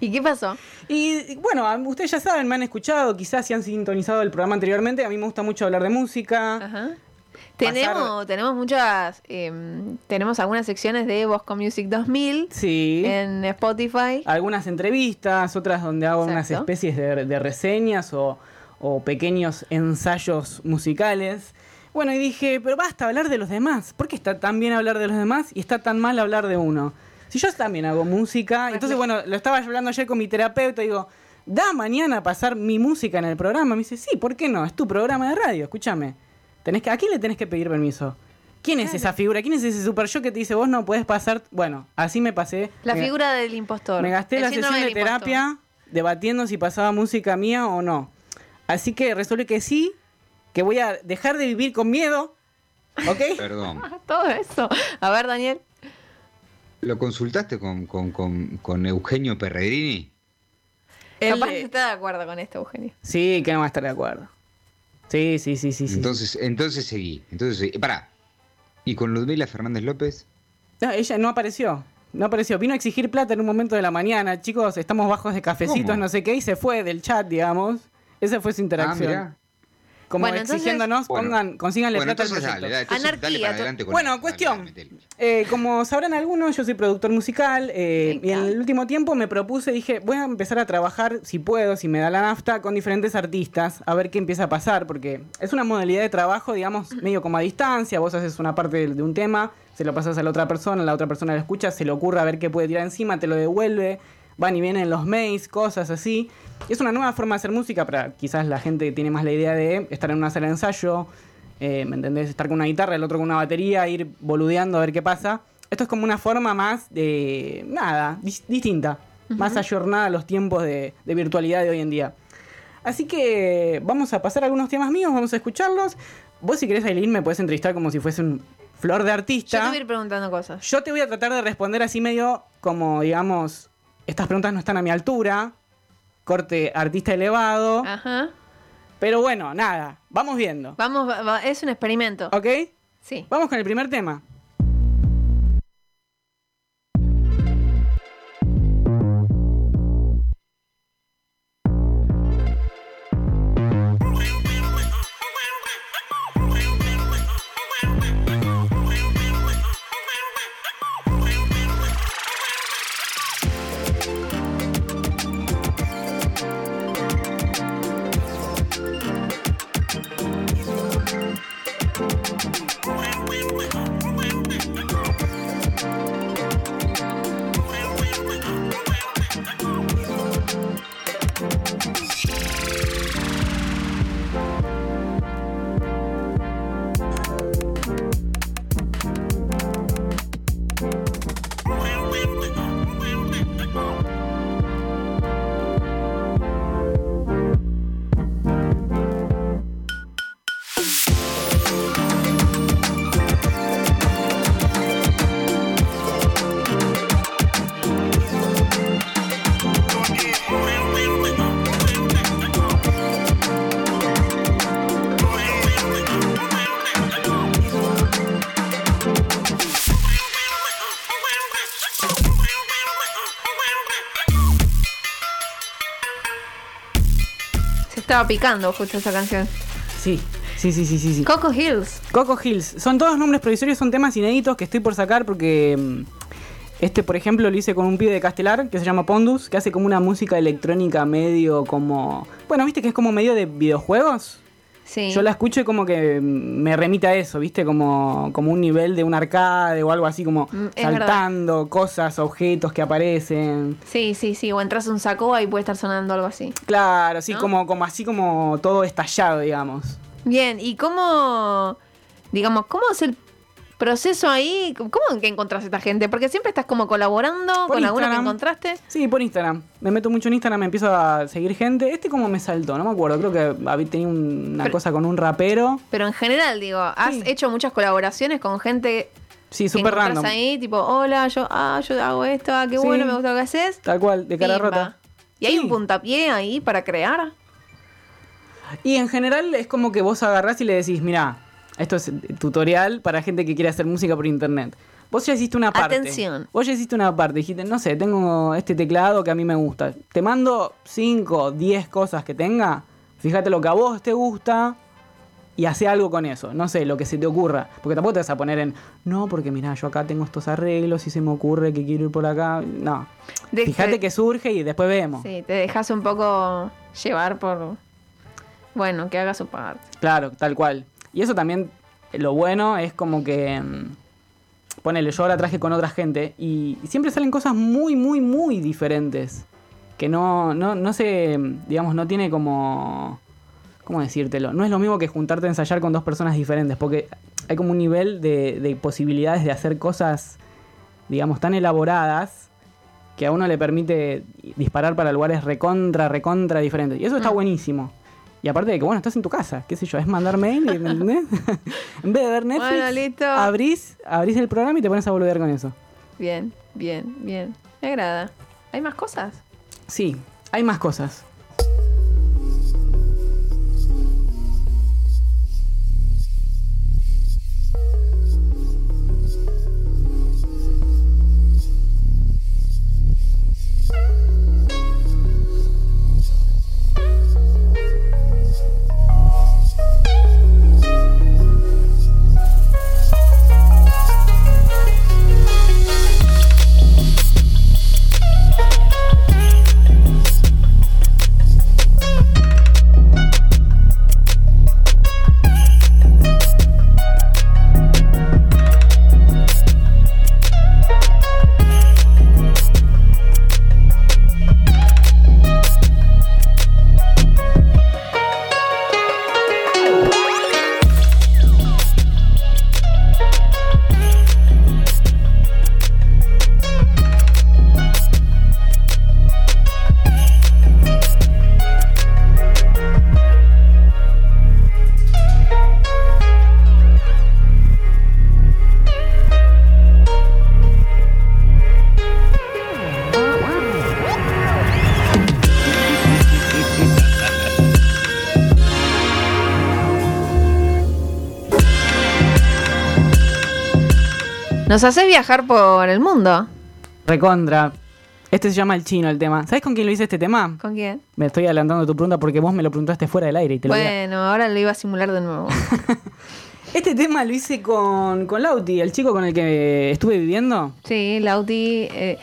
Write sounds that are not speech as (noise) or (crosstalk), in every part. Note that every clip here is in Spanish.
¿Y qué pasó? Y bueno, ustedes ya saben, me han escuchado, quizás si han sintonizado el programa anteriormente, a mí me gusta mucho hablar de música. Ajá. Tenemos, tenemos muchas, em, tenemos algunas secciones de Bosco Music 2000 Sí. en Spotify. Algunas entrevistas, otras donde hago unas especies de, de reseñas o, o pequeños ensayos musicales. Bueno, y dije, pero basta hablar de los demás. ¿Por qué está tan bien hablar de los demás y está tan mal hablar de uno? Si yo también hago música, entonces bueno, lo estaba hablando ayer con mi terapeuta y digo, da mañana pasar mi música en el programa. Me dice, sí, ¿por qué no? Es tu programa de radio, escúchame. Tenés que, ¿A quién le tenés que pedir permiso? ¿Quién es esa figura? ¿Quién es ese super yo que te dice, vos no podés pasar? Bueno, así me pasé. La Me- figura del impostor. me gasté El la sesión de impostor. terapia debatiendo si pasaba música mía o no. Así que resuelve que sí, que voy a dejar de vivir con miedo. ¿Ok? Perdón. (laughs) Todo eso. A ver, Daniel. ¿Lo consultaste con, con, con, con Eugenio Perregrini? Él, Capaz que eh, está de acuerdo con esto, Eugenio. sí, que no va a estar de acuerdo. Sí, sí, sí, sí. sí. Entonces, entonces seguí. Entonces seguí. Pará. ¿Y con Ludmila Fernández López? No, ella no apareció. No apareció. Vino a exigir plata en un momento de la mañana. Chicos, estamos bajos de cafecitos, ¿Cómo? no sé qué, y se fue del chat, digamos. Esa fue su Ah, interacción. mirá. Como Bueno, entonces- exigiéndonos, Bueno. pongan, consíganle Bueno, plata al entonces proyecto. dale, dale, entonces Anarquía, dale para to- adelante con Bueno, eso, cuestión. Eh, como sabrán algunos, yo soy productor musical eh, y en el último tiempo me propuse, dije, voy a empezar a trabajar, si puedo, si me da la nafta, con diferentes artistas, a ver qué empieza a pasar, porque es una modalidad de trabajo, digamos, medio como a distancia, vos haces una parte de, de un tema, se lo pasas a la otra persona, la otra persona lo escucha, se le ocurre a ver qué puede tirar encima, te lo devuelve, van y vienen los mails, cosas así. Es una nueva forma de hacer música para quizás la gente que tiene más la idea de estar en una sala de ensayo, eh, ¿me entendés? Estar con una guitarra, el otro con una batería, ir boludeando a ver qué pasa. Esto es como una forma más de. nada, dis- distinta. Más ayornada a los tiempos de, de virtualidad de hoy en día. Así que vamos a pasar algunos temas míos, vamos a escucharlos. Vos, si querés, Aileen, me puedes entrevistar como si fuese un flor de Yo artista. te voy a ir preguntando cosas. Yo te voy a tratar de responder así medio como, digamos, estas preguntas no están a mi altura. Corte artista elevado. Ajá. Pero bueno, nada, vamos viendo. Vamos, va- va- es un experimento. ¿Ok? Sí. Vamos con el primer tema. Estaba picando justo esa canción. Sí, sí, sí, sí, sí. sí. Coco Hills. Coco Hills. Son todos nombres provisorios, son temas inéditos que estoy por sacar porque mm, este, por ejemplo, lo hice con un pibe de Castelar que se llama Pondus, que hace como una música electrónica medio como... Bueno, viste que es como medio de videojuegos. Sí. Yo la escucho y como que me remite a eso, viste, como, como un nivel de un arcade o algo así como Mm, es saltando cosas, objetos que aparecen. Sí, sí, sí. O entras a un saco y puede estar sonando algo así. Claro, sí, ¿No? como, como así como todo estallado, digamos. Bien, ¿y cómo, digamos, cómo es el proceso ahí? ¿Cómo que encontrás a esta gente? Porque siempre estás como colaborando Por con alguno que encontraste. Sí, por Instagram. Me meto mucho en Instagram, me empiezo a seguir gente. Este como me saltó, no me acuerdo. Creo que había tenido una Pero- cosa con un rapero. Pero en general, digo, has Sí. hecho muchas colaboraciones con gente Sí, súper random. ahí, tipo, hola, yo, ah, yo hago esto, ah, qué Sí. bueno, me gusta lo que haces. Tal cual, de cara Pimba. rota. ¿Y hay un puntapié ahí para crear? Y en general es como que vos agarrás y le decís, mira, esto es tutorial para gente que quiere hacer música por internet. Vos ya hiciste una parte. Atención. Vos ya hiciste una parte. Dijiste, no sé, tengo este teclado que a mí me gusta. Te mando 5, 10 cosas que tenga. Fíjate lo que a vos te gusta y hace algo con eso. No sé, lo que se te ocurra. Porque tampoco te vas a poner en, no, porque mira, yo acá tengo estos arreglos y se me ocurre que quiero ir por acá. No. Fíjate que surge y después vemos. Sí, te dejas un poco llevar por. Bueno, que haga su parte. Claro, tal cual. Y eso también, eh, lo bueno es como que. mm, Ponele, yo ahora traje con otra gente y siempre salen cosas muy, muy, muy diferentes. Que no, no, no se. Digamos, no tiene como. ¿Cómo decírtelo? No es lo mismo que juntarte a ensayar con dos personas diferentes, porque hay como un nivel de, de posibilidades de hacer cosas, digamos, tan elaboradas que a uno le permite disparar para lugares recontra, recontra diferentes. Y eso está Mm. buenísimo. Y aparte de que, bueno, estás en tu casa, qué sé yo, es mandar mail, ¿me entendés? (laughs) en vez de ver Netflix, Bueno, listo. abrís, abrís el programa y te pones a boludear con eso. Bien, bien, bien. Me agrada. ¿Hay más cosas? Sí, hay más cosas. Nos haces viajar por el mundo. Recontra. Este se llama El Chino el tema. ¿Sabes con quién lo hice este tema? ¿Con quién? Me estoy adelantando tu pregunta porque vos me lo preguntaste fuera del aire y te lo voy a- Bueno, ahora lo iba a simular de nuevo. (laughs) Este tema lo hice con, con Lauti, el chico con el que estuve viviendo. Sí, Lauti. eh,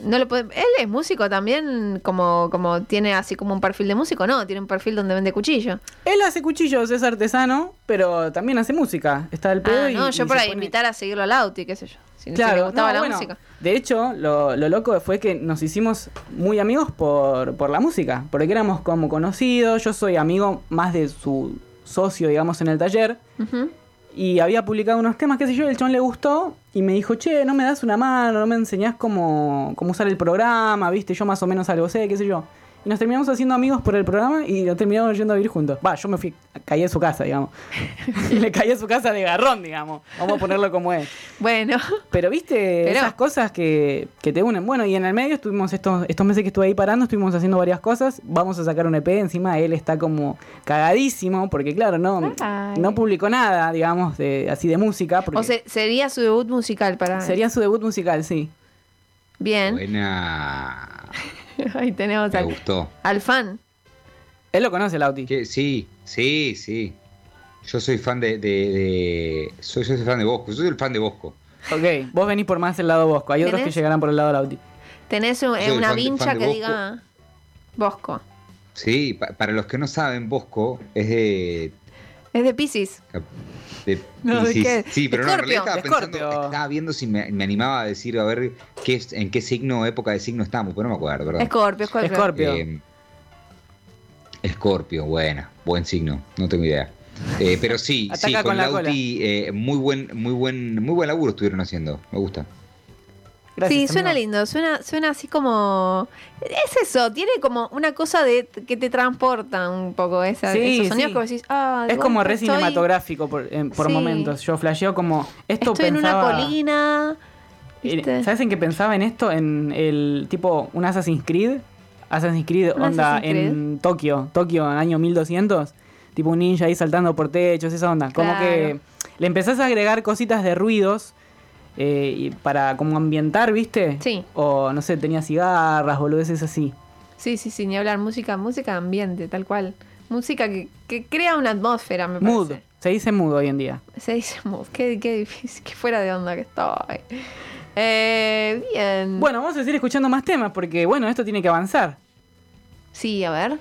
no lo puede- él es músico también, como, como tiene así como un perfil de músico, no, tiene un perfil donde vende cuchillo. Él hace cuchillos, es artesano, pero también hace música. Está el pedo Ah, y, no, yo y para pone- invitar a seguirlo a Lauti, qué sé yo. Si, si Claro, le gustaba no, la bueno, música. De hecho, lo, lo loco fue que nos hicimos muy amigos por, por la música, porque éramos como conocidos, yo soy amigo más de su socio, digamos, en el taller, Ujú. Y había publicado unos temas, qué sé yo, el chon le gustó, y me dijo, che, no me das una mano, no me enseñás cómo, cómo usar el programa, viste, yo más o menos algo sé, qué sé yo. Y nos terminamos haciendo amigos por el programa y nos terminamos yendo a vivir juntos. Va, yo me fui, caí en su casa, digamos. (laughs) y le caí en su casa de garrón, digamos. Vamos a ponerlo como es. Bueno, Pero viste Pero- esas cosas que, que te unen. Bueno, y en el medio estuvimos estos, estos meses que estuve ahí parando, estuvimos haciendo varias cosas. Vamos a sacar un EP, encima él está como cagadísimo, porque claro, no, Ay. no publicó nada, digamos, de, así de música. Porque o se- sería su debut musical para. sería su debut musical, sí. Bien. Buena. (laughs) (laughs) Ahí tenemos Me al, gustó. al fan. Él lo conoce, Lauti. Que- Sí, sí, sí. Yo soy fan de. de, de- soy, yo soy fan de Bosco. Yo soy el fan de Bosco. Ok, vos venís por más el lado Bosco. Hay otros que llegarán por el lado Lauti. Tenés un- soy una fan vincha fan que Bosco. diga Bosco. Sí, pa- para los que no saben, Bosco es de. Es de Pisces. De No, ¿de qué? Sí, pero no, en realidad estaba pensando, estaba viendo si me, me animaba a decir, a ver, qué, es- en qué signo, época de signo estamos, pero no me acuerdo, ¿verdad? Escorpio, Escorpio. Escorpio. Eh, Escorpio, buena, buen signo, no tengo idea. Eh, pero sí, (laughs) sí, con la Lauti, eh, muy buen, muy buen, muy buen laburo estuvieron haciendo, me gusta. Gracias, sí, suena lindo, suena, suena así como... Es eso, tiene como una cosa de que te transporta un poco esa, Sí, esos sonidos sí. que vos decís, ah, Es como re estoy- cinematográfico por, en- por Sí. momentos. Yo flasheo como. Esto Estoy en una colina. Eh, ¿viste? ¿Sabes en qué pensaba en esto? En el tipo, un Assassin's Creed. Assassin's Creed, Un onda, Assassin's Creed. en Tokio. Tokio, en año 1200. Tipo un ninja ahí saltando por techos, esa onda. Como Claro. que le empezás a agregar cositas de ruidos eh, y para como ambientar, ¿viste? Sí. O no sé, tenía cigarras, boludeces así. Sí, sí, sí, ni hablar. Música, música ambiente, tal cual. Música que, que crea una atmósfera, me Mood. parece. Se dice mood hoy en día. Se dice mood. Qué, qué difícil, qué fuera de onda que estoy. Eh, bien. Bueno, vamos a seguir escuchando más temas porque, bueno, esto tiene que avanzar. Sí, a ver.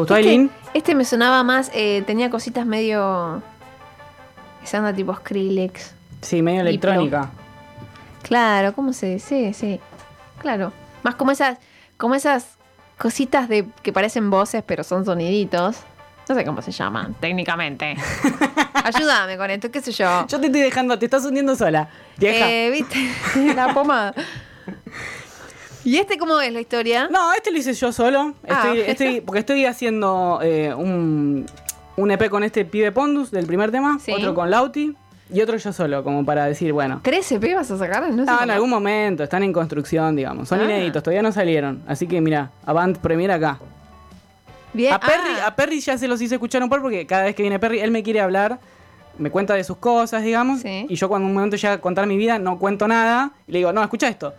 Gustó, Este, Aileen? este me sonaba más, eh, tenía cositas medio. Esa onda tipo Skrillex. Sí, medio electrónica. Claro, ¿cómo se dice? Sí, sí. Claro. Más como esas, como esas cositas de que parecen voces, pero son soniditos. No sé cómo se llaman técnicamente. (laughs) Ayúdame con esto, qué sé yo. Yo te estoy dejando, te estás hundiendo sola. Vieja. Eh, ¿Viste? (laughs) La pomada. ¿Y este cómo es la historia? No, este lo hice yo solo. Ah, Estoy, ok. estoy- (laughs) porque estoy haciendo eh, un, un EP con este pibe Pondus del primer tema, Sí. otro con Lauti y otro yo solo, como para decir, bueno. ¿Tres EP vas a sacar? No sé Ah, en algún momento, están en construcción, digamos. Son Ah. inéditos, todavía no salieron. Así que mira, Avant Premier acá. Bien. A Perry, ah, a Perry ya se los hice escuchar un par porque cada vez que viene Perry, él me quiere hablar, me cuenta de sus cosas, digamos. Sí. Y yo cuando un momento llega a contar mi vida, no cuento nada. Y le digo, no, escucha esto.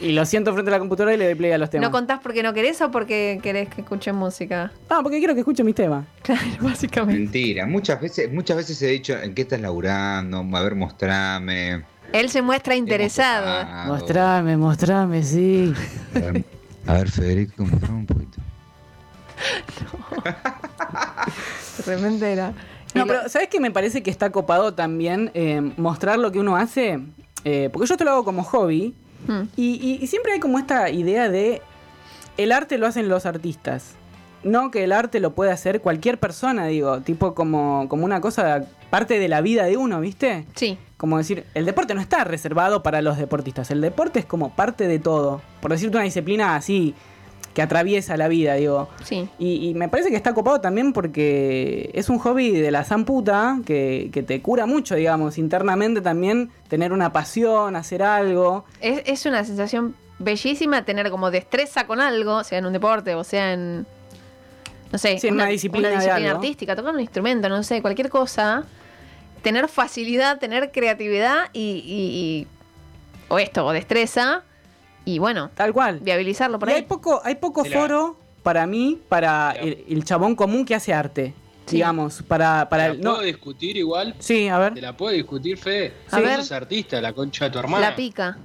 Y lo siento frente a la computadora y le doy play a los temas. ¿No contás porque no querés o porque querés que escuche música? Ah, porque quiero que escuche mis temas. Claro, (laughs) básicamente. Mentira, muchas veces, muchas veces he dicho en qué estás laburando, a ver, mostrame. Él se muestra interesado. Mostrame, mostrame, sí. A ver, a ver, Federico, mostrame un poquito. De repente era. No, pero ¿sabes qué me parece que está copado también eh, mostrar lo que uno hace? Eh, porque yo esto lo hago como hobby. Y, y- y siempre hay como esta idea de el arte lo hacen los artistas. No que el arte lo puede hacer cualquier persona, digo, tipo como, como una cosa parte de la vida de uno, ¿viste? Sí. Como decir, el deporte no está reservado para los deportistas, el deporte es como parte de todo. Por decirte una disciplina así que atraviesa la vida, digo. Sí. Y, y me parece que está copado también porque es un hobby de la zamputa que, que te cura mucho, digamos, internamente también tener una pasión, hacer algo. Es, es una sensación bellísima tener como destreza con algo, sea en un deporte o sea en. No sé, Sí, en una disciplina de algo. artística, tocar un instrumento, no sé, cualquier cosa. Tener facilidad, tener creatividad y. y- y- o esto, o destreza. Y bueno, Tal cual. viabilizarlo por Y ahí. hay poco, hay poco la- foro para mí, para el, el chabón común que hace arte. Sí. Digamos, para, para ¿La el. No, puedo discutir igual? sí, a ver. ¿Te la puedo discutir, Fede? A Sí. ver. Vos sos artista, la concha de tu hermana. La pica.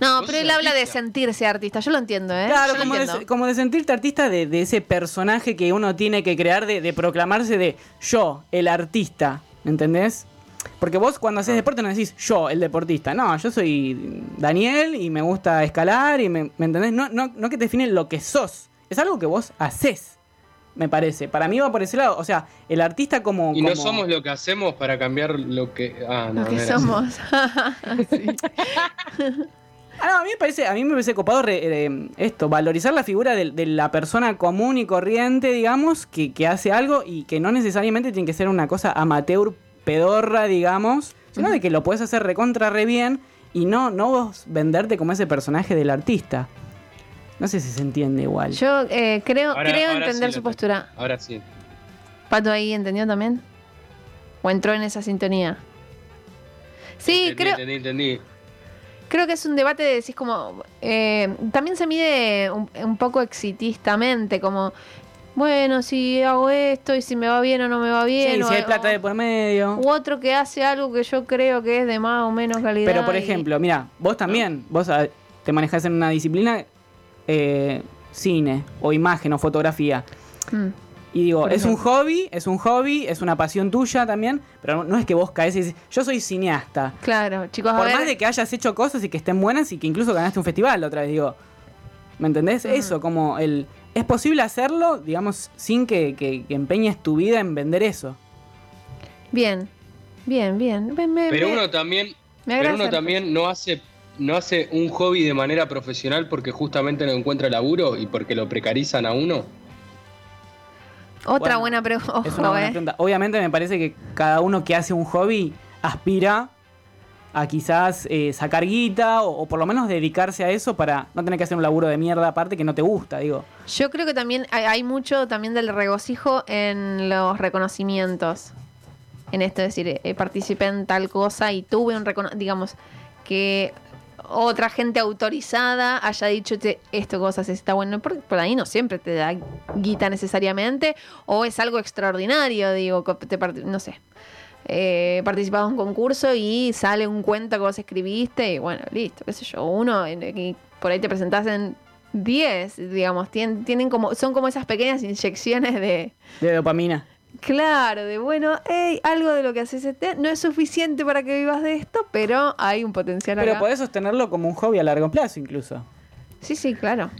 No, pero él habla de sentirse artista. Yo lo entiendo, ¿eh? Claro, como de, como de sentirte artista de, de ese personaje que uno tiene que crear, de, de proclamarse de yo, el artista. ¿Me entendés? Porque vos cuando haces deporte no decís yo, el deportista. No, yo soy Daniel y me gusta escalar y me, ¿me entendés? No, no, no que te define lo que sos. Es algo que vos haces, me parece. Para mí va por ese lado. O sea, el artista como... Y no somos lo que hacemos para cambiar lo que. Ah, no, Lo que somos. (laughs) Ah, no, a mí me parece, a mí me parece copado re- eh, esto, valorizar la figura de, de la persona común y corriente, digamos, que, que hace algo y que no necesariamente tiene que ser una cosa amateur, pedorra, digamos, sino de que lo puedes hacer recontra re bien y no, no vos venderte como ese personaje del artista. No sé si se entiende igual. Yo eh, creo, Ahora- creo ahora entender sí su postura. Ahora sí. ¿Pato ahí entendió también? ¿O entró en esa sintonía? Sí, entendí, creo, entendí, entendí. creo que es un debate de decís como... eh, también se mide un, un poco exitistamente, como... Bueno, si hago esto y si me va bien o no me va bien. Sí, o- si hay plata de por medio. U otro que hace algo que yo creo que es de más o menos calidad. Pero por y- ejemplo, mira, vos también, vos ah, te manejás en una disciplina eh, cine o imagen o fotografía. Mm. Y digo, Por es un hobby, es un hobby, es una pasión tuya también, pero no- es que vos caes y decís, yo soy cineasta. Claro, chicos, a Por ver, más de que hayas hecho cosas y que estén buenas y que incluso ganaste un festival otra vez, digo. ¿Me entendés? Eso, como el... Es posible hacerlo, digamos, sin que, que- que empeñes tu vida en vender eso. Bien, bien, bien. Me- me- Pero uno también, me pero uno también no hace, no hace un hobby de manera profesional porque justamente no encuentra laburo y porque lo precarizan a uno. Otra Bueno, buena pregunta. es una buena pregunta. Obviamente me parece que cada uno que hace un hobby aspira a quizás eh, sacar guita o, por lo menos dedicarse a eso para no tener que hacer un laburo de mierda aparte que no te gusta, digo. Yo creo que también hay, mucho también del regocijo en los reconocimientos. En esto, es decir, eh, participé en tal cosa y tuve un reconocimiento, digamos, que otra gente autorizada haya dicho "Che, esto cosas está bueno. Por, por ahí no siempre te da guita necesariamente, o es algo extraordinario, digo, te no sé. Eh, participado en un concurso y sale un cuento que vos escribiste y bueno, listo, qué sé yo, uno y por ahí te presentás en 10, digamos, tienen, tienen como, son como esas pequeñas inyecciones de, De dopamina. claro, de bueno, hey, algo de lo que haces este, no es suficiente para que vivas de esto, pero hay un potencial Pero acá. podés sostenerlo como un hobby a largo plazo incluso. Sí, sí, claro.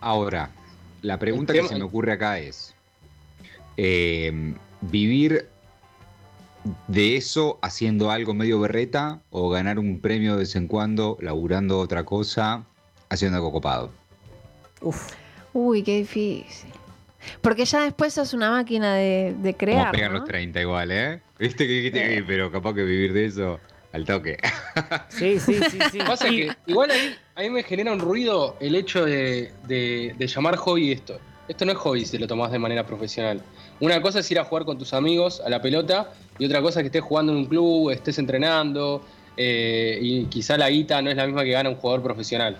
Ahora, la pregunta que se me ocurre acá es, eh, ¿vivir de eso haciendo algo medio berreta o ganar un premio de vez en cuando laburando otra cosa, haciendo algo copado? Uf. Uy, qué difícil. Porque ya después sos una máquina de, de Como crear. pegan ¿no? los 30 igual, ¿eh? ¿Viste que dijiste? "Eh, Pero capaz que vivir de eso al toque. (laughs) Sí, sí, sí, sí. Pasa que igual ahí, ahí me genera un ruido el hecho de, de- de llamar hobby esto. Esto no es hobby si lo tomás de manera profesional. Una cosa es ir a jugar con tus amigos a la pelota y otra cosa es que estés jugando en un club, estés entrenando eh, y quizá la guita no es la misma que gana un jugador profesional.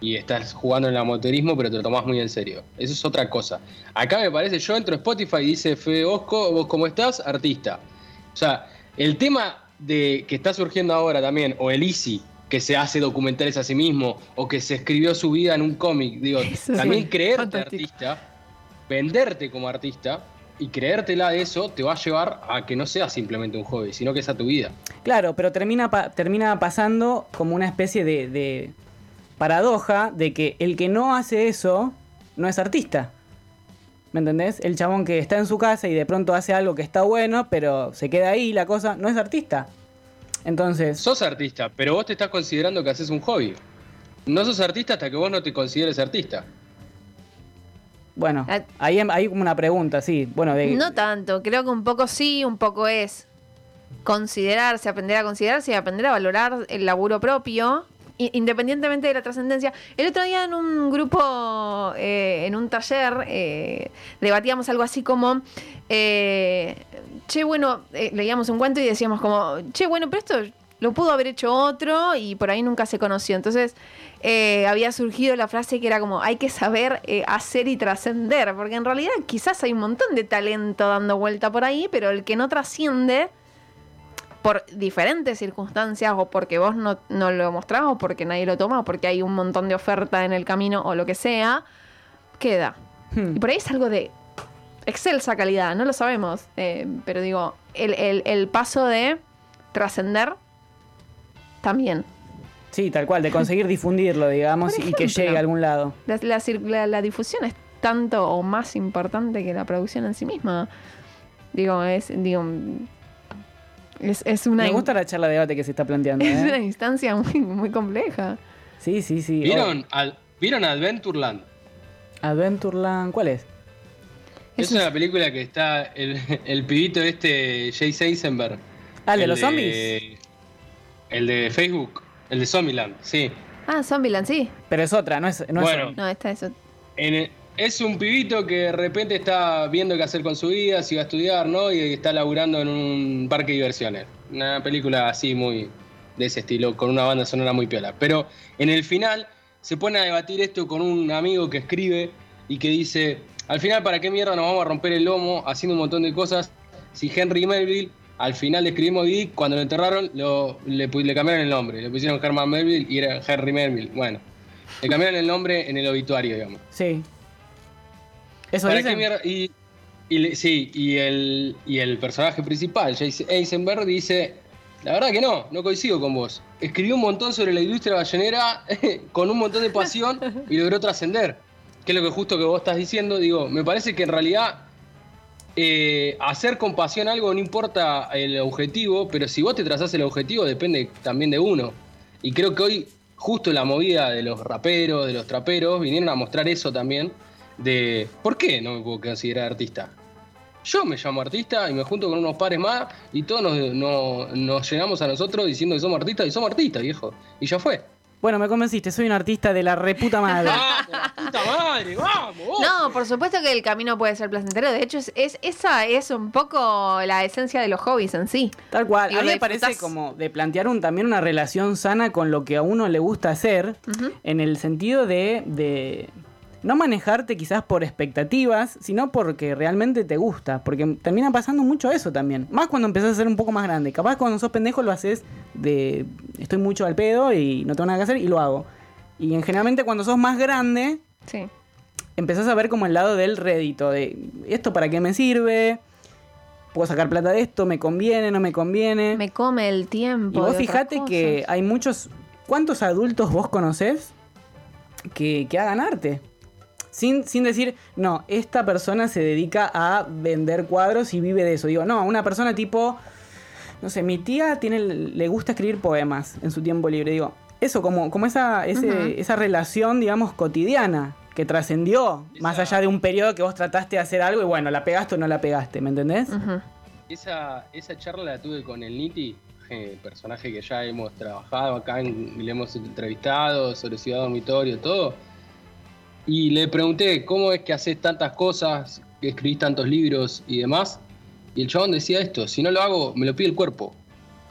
Y estás jugando en el amateurismo pero te lo tomás muy en serio. Eso es otra cosa. Acá me parece, yo entro a Spotify y dice Fede Bosco, vos cómo estás, artista. O sea, el tema de que está surgiendo ahora también, o el Easy, que se hace documentales a sí mismo, o que se escribió su vida en un cómic, digo, (laughs) Eso también sí, creerte fantástico. artista, venderte como artista y creértela de eso te va a llevar a que no sea simplemente un hobby, sino que sea tu vida. Claro, pero termina, pa- termina pasando como una especie de, de paradoja de que el que no hace eso no es artista. ¿Me entendés? El chabón que está en su casa y de pronto hace algo que está bueno, pero se queda ahí la cosa, no es artista. Entonces, Sos artista, pero vos te estás considerando que haces un hobby. No sos artista hasta que vos no te consideres artista. Bueno, Ah. ahí hay como una pregunta, sí. Bueno, de, No tanto, creo que un poco sí, un poco es considerarse, aprender a considerarse y aprender a valorar el laburo propio, independientemente de la trascendencia. El otro día en un grupo, eh, en un taller, eh, debatíamos algo así como, eh, che, bueno, eh, leíamos un cuento y decíamos como, che, bueno, pero esto lo pudo haber hecho otro y por ahí nunca se conoció. Entonces eh, había surgido la frase que era como, hay que saber eh, hacer y trascender, porque en realidad quizás hay un montón de talento dando vuelta por ahí, pero el que no trasciende por diferentes circunstancias o porque vos no, no lo mostrás o porque nadie lo toma o porque hay un montón de oferta en el camino o lo que sea, queda. Hmm. Y por ahí es algo de excelsa calidad, no lo sabemos, eh, pero digo, el, el- el paso de trascender también. Sí, tal cual, de conseguir (laughs) difundirlo, digamos, y que llegue a algún lado. La, la la- la difusión es tanto o más importante que la producción en sí misma. Digo, es, digo, es, es una, Me gusta la charla de debate que se está planteando. (laughs) es una ¿eh? instancia muy, muy compleja. Sí, sí, sí. ¿Vieron, al- ¿Vieron Adventureland? Oh, Adventureland, ¿cuál es? Es, Es un- una película que está el, el pibito este, Jay Eisenberg. Ah, ¿el de los zombies? El de Facebook, el de Zombieland, sí. Ah, Zombieland, sí. Pero es otra, no es. No Bueno. es No, esta es. ot- En el- es un pibito que de repente está viendo qué hacer con su vida, si va a estudiar, ¿no? Y está laburando en un parque de diversiones. Una película así muy de ese estilo, con una banda sonora muy piola. Pero en el final se pone a debatir esto con un amigo que escribe y que dice, al final, ¿para qué mierda nos vamos a romper el lomo haciendo un montón de cosas si Henry Melville, al final escribimos Dick, cuando lo enterraron, lo- le, cambiaron el nombre, le pusieron Herman Melville y era Henry Melville. Bueno, le cambiaron el nombre en el obituario, digamos. Sí. Eso ¿Para dicen? Y, y sí, y el, y el personaje principal, Jason Eisenberg, dice: La verdad que no, no coincido con vos. Escribió un montón sobre la industria ballenera (laughs) con un montón de pasión y logró trascender. Que es lo que justo que vos estás diciendo. Digo, me parece que en realidad eh, hacer con pasión algo no importa el objetivo, pero si vos te trazás el objetivo depende también de uno. Y creo que hoy, justo la movida de los raperos, de los traperos, vinieron a mostrar eso también, de por qué no me puedo considerar artista. Yo me llamo artista y me junto con unos pares más y todos nos, no- nos llegamos a nosotros diciendo que somos artistas y somos artistas, viejo. Y ya fue. Bueno, me convenciste, soy un artista de la reputa madre. (laughs) ¡Vamos, la puta madre! ¡Vamos! No, por supuesto que el camino puede ser placentero. De hecho, es, es- esa es un poco la esencia de los hobbies en sí. Tal cual. A mí me parece como de plantear un, también una relación sana con lo que a uno le gusta hacer, en el sentido de, de no manejarte quizás por expectativas, sino porque realmente te gusta. Porque termina pasando mucho eso también. Más cuando empezás a ser un poco más grande. Capaz cuando sos pendejo lo haces de estoy mucho al pedo y no tengo nada que hacer y lo hago. Y en generalmente cuando sos más grande, Sí. empezás a ver como el lado del rédito, de esto para qué me sirve, puedo sacar plata de esto, me conviene, no me conviene. Me come el tiempo. y vos fijate que hay muchos, ¿cuántos adultos vos conocés que, que hagan arte? Sin, sin decir, no, esta persona se dedica a vender cuadros y vive de eso. Digo, no, una persona tipo, no sé, mi tía tiene, le gusta escribir poemas en su tiempo libre. Digo, eso, como, como esa, ese- esa relación, digamos, cotidiana, que trascendió, más Esa- allá de un periodo que vos trataste de hacer algo y bueno, la pegaste o no la pegaste, ¿me entendés? Esa, esa charla la tuve con el Niti, eh, personaje que ya hemos trabajado acá, en- le hemos entrevistado sobre Ciudad Dormitorio, todo. Y le pregunté, ¿cómo es que haces tantas cosas, que escribís tantos libros y demás? Y el chabón decía esto, si no lo hago, me lo pide el cuerpo.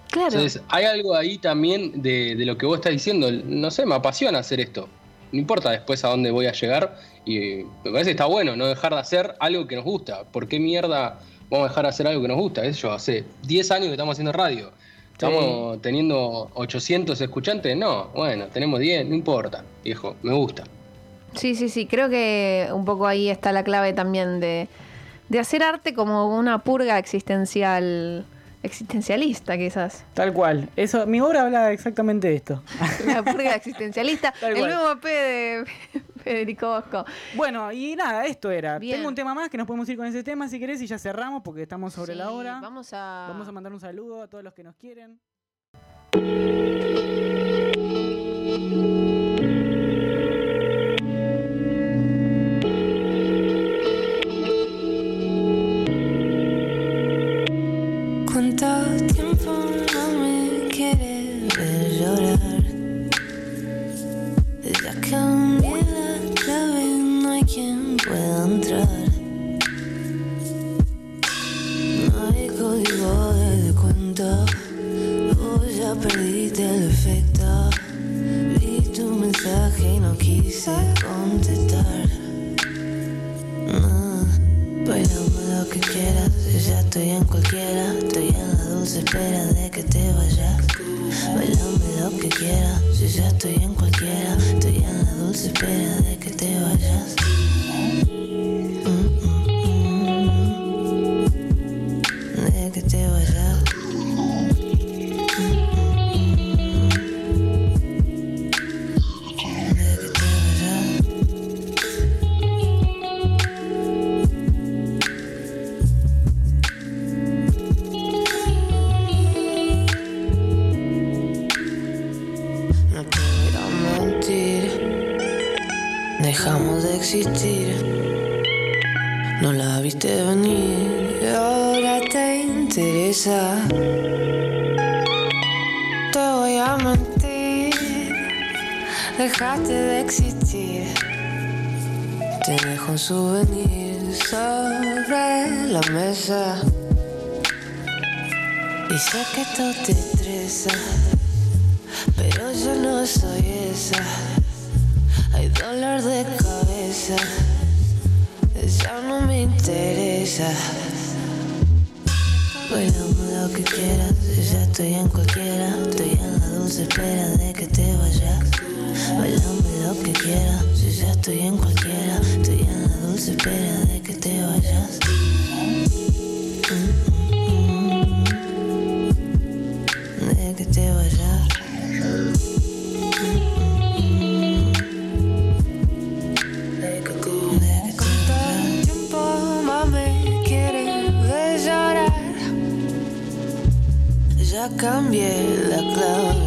Claro. Entonces, hay algo ahí también de, de lo que vos estás diciendo. No sé, me apasiona hacer esto. No importa después a dónde voy a llegar. Y me parece que está bueno no dejar de hacer algo que nos gusta. ¿Por qué mierda vamos a dejar de hacer algo que nos gusta? Es yo, hace 10 años que estamos haciendo radio. ¿Estamos teniendo 800 escuchantes? No, bueno, tenemos 10, no importa, viejo, me gusta. Sí, sí, sí. Creo que un poco ahí está la clave también de, de hacer arte como una purga existencial, existencialista, quizás. Tal cual. Eso, mi obra habla exactamente de esto. (laughs) La purga existencialista. El nuevo P de (laughs) Federico Bosco. Bueno, y nada, esto era. Bien. Tengo un tema más que nos podemos ir con ese tema si querés y ya cerramos porque estamos sobre la hora. Vamos a. Vamos a mandar un saludo a todos los que nos quieren. ¿Cuánto tiempo un souvenir sobre la mesa. Y sé que esto te estresa. Pero yo no soy esa. Hay dolor de cabeza. Ya no me interesa. Bailame lo que quieras. Ya estoy en cualquiera. Estoy en la dulce espera de que te vayas. Bailame lo que quieras. yo Ya estoy en cualquiera. Estoy en la dulce espera de que te vayas. Cambié la clave,